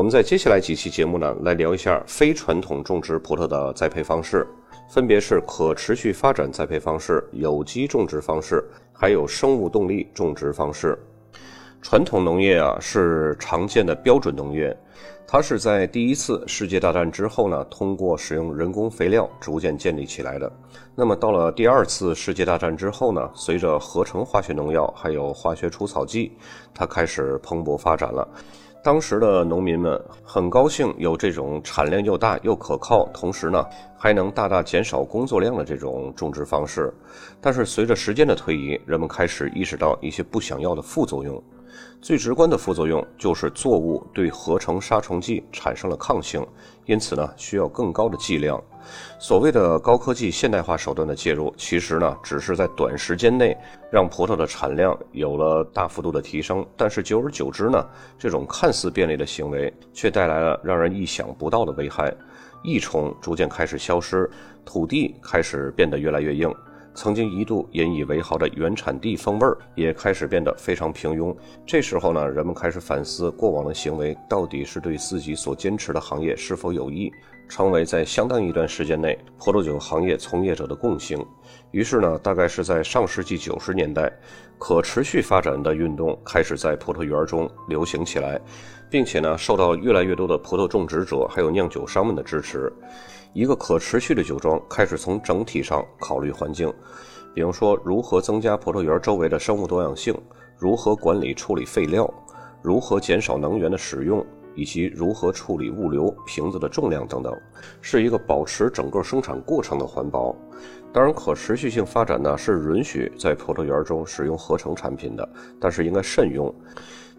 我们在接下来几期节目呢，来聊一下非传统种植葡萄的栽培方式，分别是可持续发展栽培方式、有机种植方式，还有生物动力种植方式。传统农业啊，是常见的标准农业。它是在第一次世界大战之后呢，通过使用人工肥料逐渐建立起来的。那么到了第二次世界大战之后呢，随着合成化学农药还有化学除草剂，它开始蓬勃发展了。当时的农民们很高兴有这种产量又大又可靠，同时呢还能大大减少工作量的这种种植方式。但是随着时间的推移，人们开始意识到一些不想要的副作用。最直观的副作用就是作物对合成杀虫剂产生了抗性，因此呢需要更高的剂量。所谓的高科技现代化手段的介入，其实呢只是在短时间内让葡萄的产量有了大幅度的提升，但是久而久之呢，这种看似便利的行为却带来了让人意想不到的危害。益虫逐渐开始消失，土地开始变得越来越硬。曾经一度引以为豪的原产地风味儿也开始变得非常平庸。这时候呢，人们开始反思过往的行为到底是对自己所坚持的行业是否有益，成为在相当一段时间内葡萄酒行业从业者的共性。于是呢，大概是在上世纪九十年代，可持续发展的运动开始在葡萄园中流行起来，并且呢，受到越来越多的葡萄种植者还有酿酒商们的支持。一个可持续的酒庄开始从整体上考虑环境，比如说如何增加葡萄园周围的生物多样性，如何管理处理废料，如何减少能源的使用，以及如何处理物流瓶子的重量等等，是一个保持整个生产过程的环保。当然，可持续性发展呢是允许在葡萄园中使用合成产品的，但是应该慎用。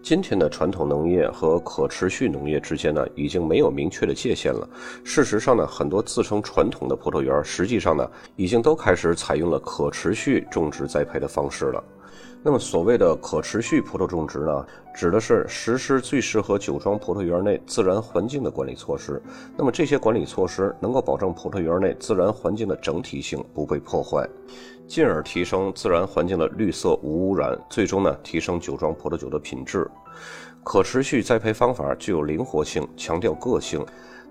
今天的传统农业和可持续农业之间呢，已经没有明确的界限了。事实上呢，很多自称传统的葡萄园，实际上呢，已经都开始采用了可持续种植栽培的方式了。那么，所谓的可持续葡萄种植呢，指的是实施最适合酒庄葡萄园内自然环境的管理措施。那么，这些管理措施能够保证葡萄园内自然环境的整体性不被破坏。进而提升自然环境的绿色无污染，最终呢提升酒庄葡萄酒的品质。可持续栽培方法具有灵活性，强调个性。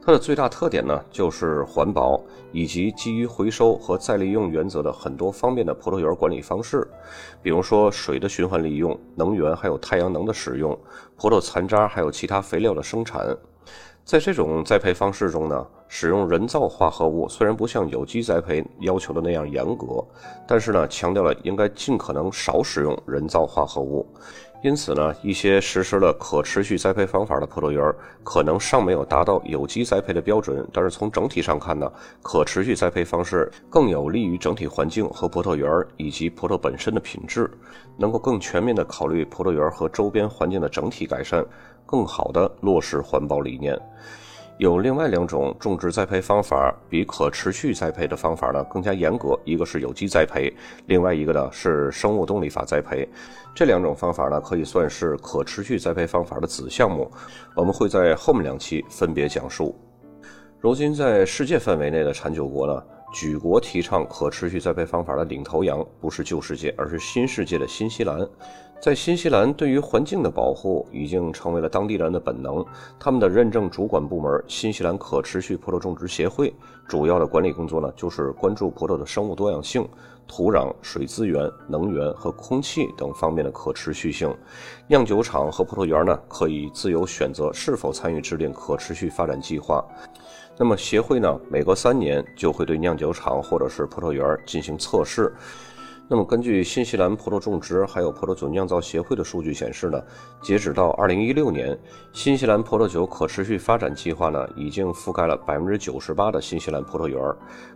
它的最大特点呢就是环保，以及基于回收和再利用原则的很多方面的葡萄园管理方式，比如说水的循环利用、能源还有太阳能的使用、葡萄残渣还有其他肥料的生产。在这种栽培方式中呢，使用人造化合物虽然不像有机栽培要求的那样严格，但是呢，强调了应该尽可能少使用人造化合物。因此呢，一些实施了可持续栽培方法的葡萄园可能尚没有达到有机栽培的标准，但是从整体上看呢，可持续栽培方式更有利于整体环境和葡萄园以及葡萄本身的品质，能够更全面地考虑葡萄园和周边环境的整体改善。更好地落实环保理念，有另外两种种植栽培方法比可持续栽培的方法呢更加严格，一个是有机栽培，另外一个呢是生物动力法栽培。这两种方法呢可以算是可持续栽培方法的子项目，我们会在后面两期分别讲述。如今在世界范围内的产酒国呢，举国提倡可持续栽培方法的领头羊不是旧世界，而是新世界的新西兰。在新西兰，对于环境的保护已经成为了当地人的本能。他们的认证主管部门——新西兰可持续葡萄种植协会，主要的管理工作呢，就是关注葡萄的生物多样性、土壤、水资源、能源和空气等方面的可持续性。酿酒厂和葡萄园呢，可以自由选择是否参与制定可持续发展计划。那么，协会呢，每隔三年就会对酿酒厂或者是葡萄园进行测试。那么，根据新西兰葡萄种植还有葡萄酒酿造协会的数据显示呢，截止到二零一六年，新西兰葡萄酒可持续发展计划呢，已经覆盖了百分之九十八的新西兰葡萄园，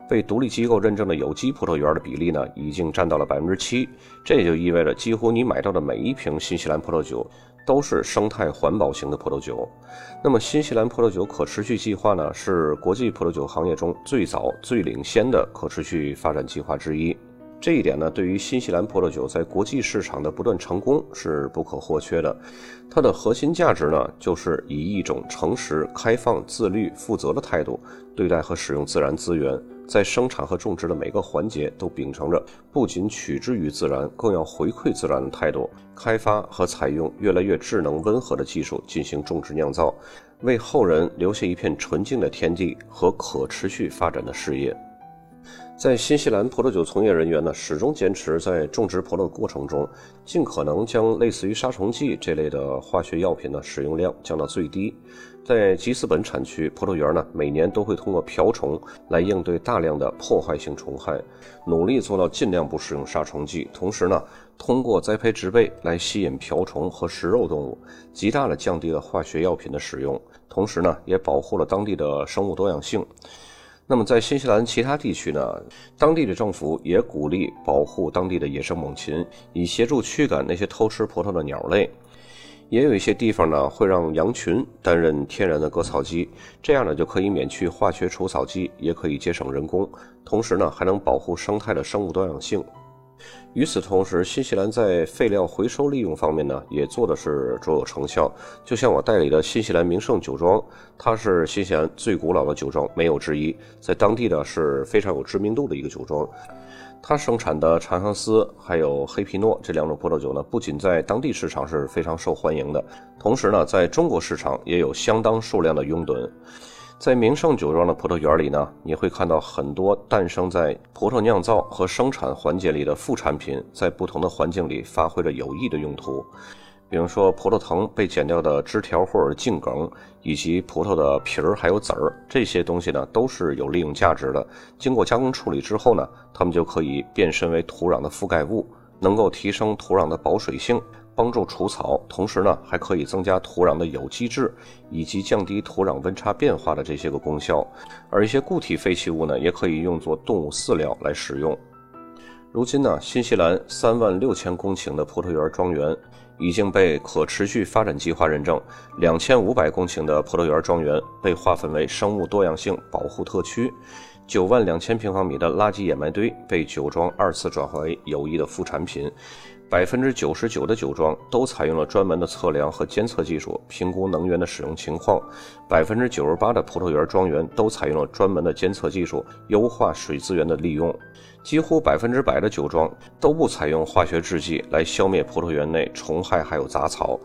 被独立机构认证的有机葡萄园的比例呢，已经占到了百分之七。这也就意味着，几乎你买到的每一瓶新西兰葡萄酒都是生态环保型的葡萄酒。那么，新西兰葡萄酒可持续计划呢，是国际葡萄酒行业中最早、最领先的可持续发展计划之一。这一点呢，对于新西兰葡萄酒在国际市场的不断成功是不可或缺的。它的核心价值呢，就是以一种诚实、开放、自律、负责的态度对待和使用自然资源，在生产和种植的每个环节都秉承着不仅取之于自然，更要回馈自然的态度，开发和采用越来越智能、温和的技术进行种植酿造。为后人留下一片纯净的天地和可持续发展的事业。在新西兰葡萄酒从业人员呢，始终坚持在种植葡萄的过程中，尽可能将类似于杀虫剂这类的化学药品的使用量降到最低。在吉斯本产区，葡萄园呢每年都会通过瓢虫来应对大量的破坏性虫害，努力做到尽量不使用杀虫剂。同时呢，通过栽培植被来吸引瓢虫和食肉动物，极大的降低了化学药品的使用，同时呢，也保护了当地的生物多样性。那么，在新西兰其他地区呢，当地的政府也鼓励保护当地的野生猛禽，以协助驱赶那些偷吃葡萄的鸟类。也有一些地方呢，会让羊群担任天然的割草机，这样呢就可以免去化学除草剂，也可以节省人工，同时呢还能保护生态的生物多样性。与此同时，新西兰在废料回收利用方面呢，也做的是卓有成效。就像我代理的新西兰名胜酒庄，它是新西兰最古老的酒庄，没有之一，在当地呢是非常有知名度的一个酒庄。它生产的长相思还有黑皮诺这两种葡萄酒呢，不仅在当地市场是非常受欢迎的，同时呢，在中国市场也有相当数量的拥趸。在名胜酒庄的葡萄园里呢，你会看到很多诞生在葡萄酿造和生产环节里的副产品，在不同的环境里发挥着有益的用途。比如说，葡萄藤被剪掉的枝条或者茎梗，以及葡萄的皮儿还有籽儿，这些东西呢都是有利用价值的。经过加工处理之后呢，它们就可以变身为土壤的覆盖物，能够提升土壤的保水性。帮助除草，同时呢，还可以增加土壤的有机质，以及降低土壤温差变化的这些个功效。而一些固体废弃物呢，也可以用作动物饲料来使用。如今呢，新西兰三万六千公顷的葡萄园庄园已经被可持续发展计划认证，两千五百公顷的葡萄园庄园被划分为生物多样性保护特区，九万两千平方米的垃圾掩埋堆被酒庄二次转化为有益的副产品。百分之九十九的酒庄都采用了专门的测量和监测技术，评估能源的使用情况。百分之九十八的葡萄园庄园都采用了专门的监测技术，优化水资源的利用。几乎百分之百的酒庄都不采用化学制剂来消灭葡萄园内虫害还有杂草。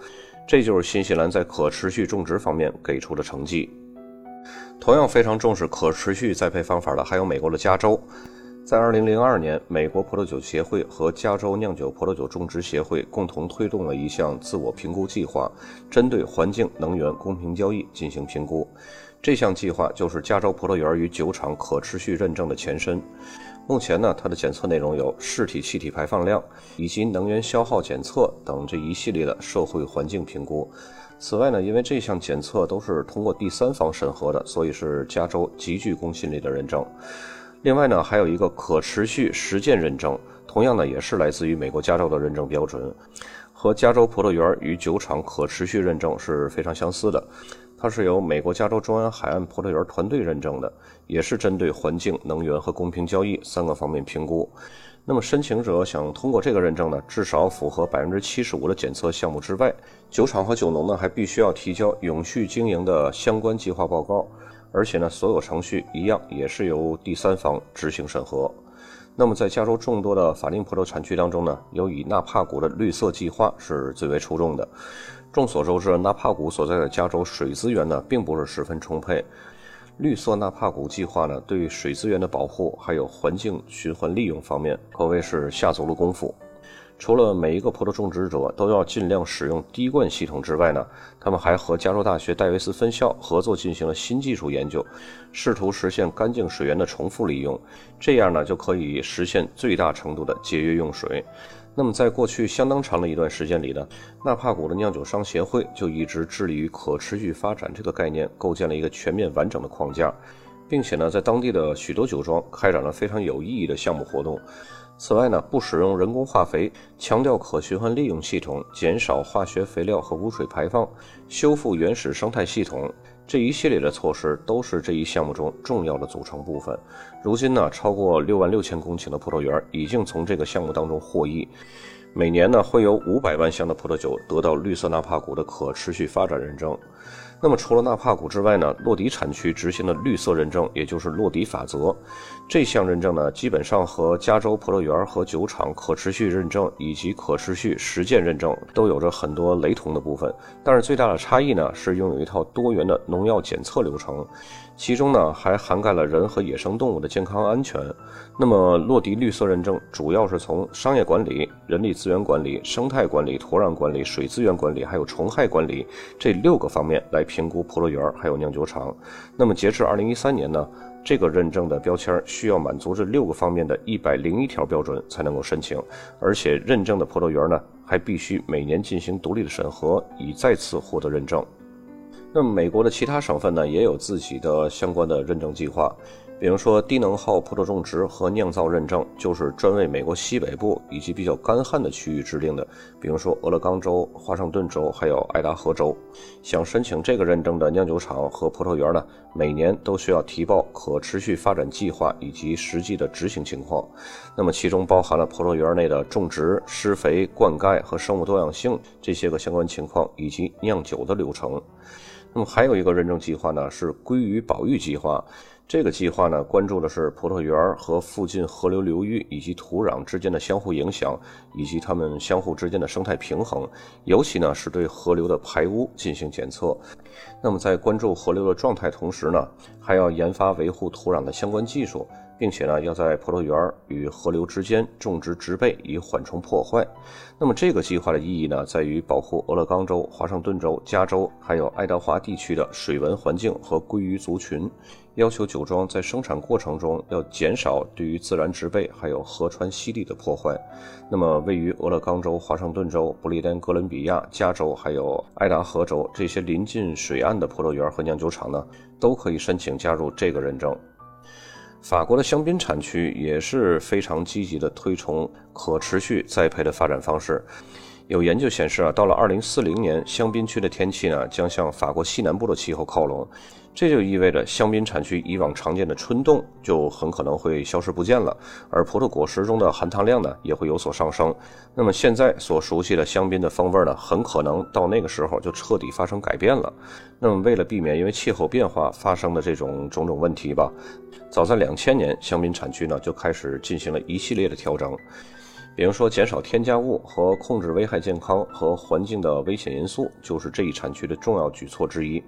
这就是新西兰在可持续种植方面给出的成绩。同样非常重视可持续栽培方法的，还有美国的加州。在二零零二年，美国葡萄酒协会和加州酿酒葡萄酒种植协会共同推动了一项自我评估计划，针对环境、能源公平交易进行评估。这项计划就是加州葡萄园与酒厂可持续认证的前身。目前呢，它的检测内容有室体气体排放量以及能源消耗检测等这一系列的社会环境评估。此外呢，因为这项检测都是通过第三方审核的，所以是加州极具公信力的认证。另外呢，还有一个可持续实践认证，同样呢也是来自于美国加州的认证标准，和加州葡萄园与酒厂可持续认证是非常相似的。它是由美国加州中央海岸葡萄园团队认证的，也是针对环境、能源和公平交易三个方面评估。那么申请者想通过这个认证呢，至少符合百分之七十五的检测项目之外，酒厂和酒农呢还必须要提交永续经营的相关计划报告。而且呢，所有程序一样也是由第三方执行审核。那么，在加州众多的法定葡萄产区当中呢，有以纳帕谷的绿色计划是最为出众的。众所周知，纳帕谷所在的加州水资源呢，并不是十分充沛。绿色纳帕谷计划呢，对水资源的保护还有环境循环利用方面，可谓是下足了功夫。除了每一个葡萄种植者都要尽量使用滴灌系统之外呢，他们还和加州大学戴维斯分校合作进行了新技术研究，试图实现干净水源的重复利用，这样呢就可以实现最大程度的节约用水。那么在过去相当长的一段时间里呢，纳帕谷的酿酒商协会就一直致力于可持续发展这个概念，构建了一个全面完整的框架，并且呢在当地的许多酒庄开展了非常有意义的项目活动。此外呢，不使用人工化肥，强调可循环利用系统，减少化学肥料和污水排放，修复原始生态系统，这一系列的措施都是这一项目中重要的组成部分。如今呢，超过六万六千公顷的葡萄园已经从这个项目当中获益，每年呢会有五百万箱的葡萄酒得到绿色纳帕谷的可持续发展认证。那么除了纳帕谷之外呢，洛迪产区执行的绿色认证，也就是洛迪法则，这项认证呢，基本上和加州葡萄园和酒厂可持续认证以及可持续实践认证都有着很多雷同的部分。但是最大的差异呢，是拥有一套多元的农药检测流程，其中呢还涵盖了人和野生动物的健康安全。那么洛迪绿色认证主要是从商业管理、人力资源管理、生态管理、土壤管理、水资源管理，还有虫害管理这六个方面来评估葡萄园还有酿酒厂。那么截至二零一三年呢，这个认证的标签需要满足这六个方面的一百零一条标准才能够申请，而且认证的葡萄园呢还必须每年进行独立的审核，以再次获得认证。那么美国的其他省份呢也有自己的相关的认证计划。比如说，低能耗葡萄种植和酿造认证就是专为美国西北部以及比较干旱的区域制定的。比如说，俄勒冈州、华盛顿州还有爱达荷州，想申请这个认证的酿酒厂和葡萄园呢，每年都需要提报可持续发展计划以及实际的执行情况。那么，其中包含了葡萄园内的种植、施肥、灌溉和生物多样性这些个相关情况，以及酿酒的流程。那么，还有一个认证计划呢，是鲑鱼保育计划。这个计划呢，关注的是葡萄园和附近河流流域以及土壤之间的相互影响，以及它们相互之间的生态平衡，尤其呢是对河流的排污进行检测。那么在关注河流的状态同时呢，还要研发维护土壤的相关技术。并且呢，要在葡萄园与河流之间种植植被，以缓冲破坏。那么这个计划的意义呢，在于保护俄勒冈州、华盛顿州、加州还有爱德华地区的水文环境和鲑鱼族群。要求酒庄在生产过程中要减少对于自然植被还有河川溪地的破坏。那么，位于俄勒冈州、华盛顿州、不列颠哥伦比亚、加州还有爱达荷州这些临近水岸的葡萄园和酿酒厂呢，都可以申请加入这个认证。法国的香槟产区也是非常积极的推崇可持续栽培的发展方式。有研究显示啊，到了二零四零年，香槟区的天气呢将向法国西南部的气候靠拢。这就意味着香槟产区以往常见的春冻就很可能会消失不见了，而葡萄果实中的含糖量呢也会有所上升。那么现在所熟悉的香槟的风味呢，很可能到那个时候就彻底发生改变了。那么为了避免因为气候变化发生的这种种种问题吧，早在两千年，香槟产区呢就开始进行了一系列的调整。比如说，减少添加物和控制危害健康和环境的危险因素，就是这一产区的重要举措之一。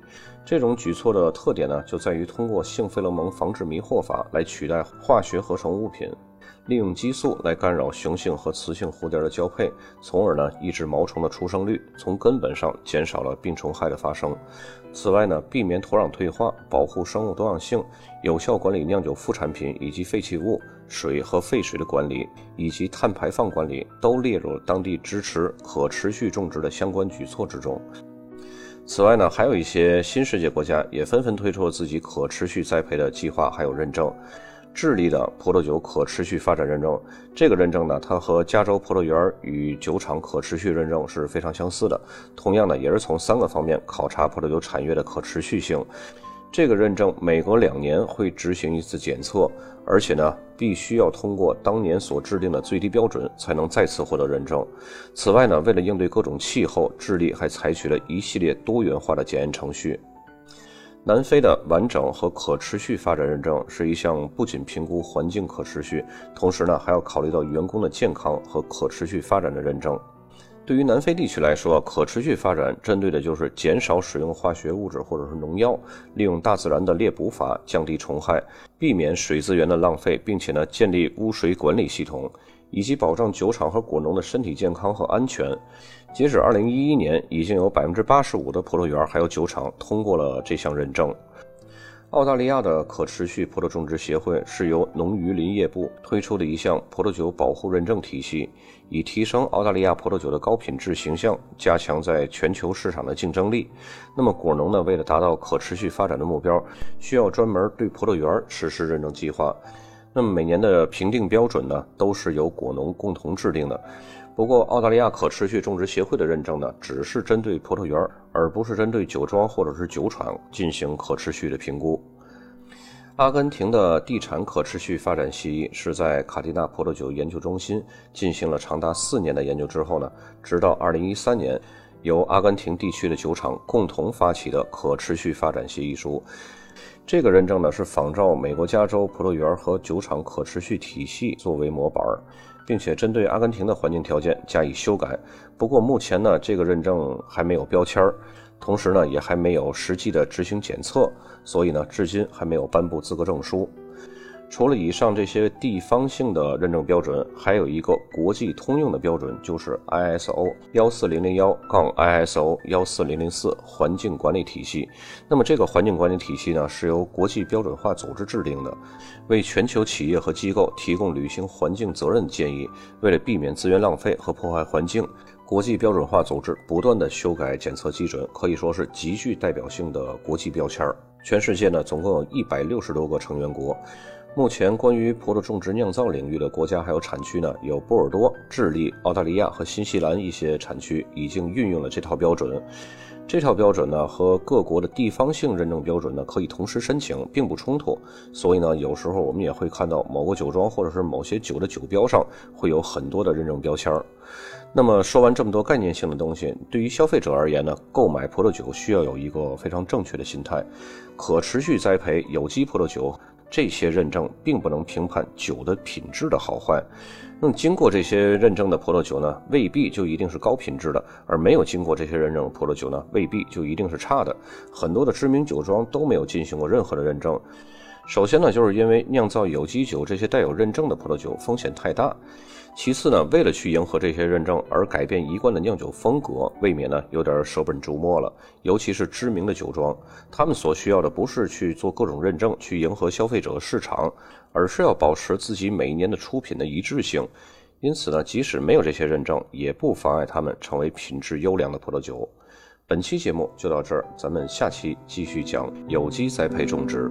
这种举措的特点呢，就在于通过性费洛蒙防治迷惑法来取代化学合成物品，利用激素来干扰雄性和雌性蝴蝶的交配，从而呢抑制毛虫的出生率，从根本上减少了病虫害的发生。此外呢，避免土壤退化，保护生物多样性，有效管理酿酒副产品以及废弃物、水和废水的管理，以及碳排放管理，都列入了当地支持可持续种植的相关举措之中。此外呢，还有一些新世界国家也纷纷推出了自己可持续栽培的计划，还有认证。智利的葡萄酒可持续发展认证，这个认证呢，它和加州葡萄园与酒厂可持续认证是非常相似的。同样呢，也是从三个方面考察葡萄酒产业的可持续性。这个认证每隔两年会执行一次检测，而且呢，必须要通过当年所制定的最低标准才能再次获得认证。此外呢，为了应对各种气候，智利还采取了一系列多元化的检验程序。南非的完整和可持续发展认证是一项不仅评估环境可持续，同时呢还要考虑到员工的健康和可持续发展的认证。对于南非地区来说，可持续发展针对的就是减少使用化学物质或者是农药，利用大自然的猎捕法降低虫害，避免水资源的浪费，并且呢建立污水管理系统。以及保障酒厂和果农的身体健康和安全。截止二零一一年，已经有百分之八十五的葡萄园还有酒厂通过了这项认证。澳大利亚的可持续葡萄种植协会是由农渔林业部推出的一项葡萄酒保护认证体系，以提升澳大利亚葡萄酒的高品质形象，加强在全球市场的竞争力。那么果农呢，为了达到可持续发展的目标，需要专门对葡萄园实施认证计划。那么每年的评定标准呢，都是由果农共同制定的。不过，澳大利亚可持续种植协会的认证呢，只是针对葡萄园，而不是针对酒庄或者是酒厂进行可持续的评估。阿根廷的地产可持续发展协议是在卡蒂纳葡萄酒研究中心进行了长达四年的研究之后呢，直到二零一三年。由阿根廷地区的酒厂共同发起的可持续发展协议书。这个认证呢是仿照美国加州葡萄园和酒厂可持续体系作为模板，并且针对阿根廷的环境条件加以修改。不过目前呢，这个认证还没有标签儿，同时呢也还没有实际的执行检测，所以呢至今还没有颁布资格证书。除了以上这些地方性的认证标准，还有一个国际通用的标准，就是 ISO 幺四零零幺杠 ISO 幺四零零四环境管理体系。那么这个环境管理体系呢，是由国际标准化组织制定的，为全球企业和机构提供履行环境责任建议。为了避免资源浪费和破坏环境，国际标准化组织不断的修改检测基准，可以说是极具代表性的国际标签儿。全世界呢，总共有一百六十多个成员国。目前，关于葡萄种植酿造领域的国家还有产区呢，有波尔多、智利、澳大利亚和新西兰一些产区已经运用了这套标准。这套标准呢，和各国的地方性认证标准呢，可以同时申请，并不冲突。所以呢，有时候我们也会看到某个酒庄或者是某些酒的酒标上会有很多的认证标签儿。那么说完这么多概念性的东西，对于消费者而言呢，购买葡萄酒需要有一个非常正确的心态：可持续栽培有机葡萄酒。这些认证并不能评判酒的品质的好坏。那么，经过这些认证的葡萄酒呢，未必就一定是高品质的；而没有经过这些认证的葡萄酒呢，未必就一定是差的。很多的知名酒庄都没有进行过任何的认证。首先呢，就是因为酿造有机酒这些带有认证的葡萄酒风险太大；其次呢，为了去迎合这些认证而改变一贯的酿酒风格，未免呢有点舍本逐末了。尤其是知名的酒庄，他们所需要的不是去做各种认证去迎合消费者市场，而是要保持自己每一年的出品的一致性。因此呢，即使没有这些认证，也不妨碍他们成为品质优良的葡萄酒。本期节目就到这儿，咱们下期继续讲有机栽培种植。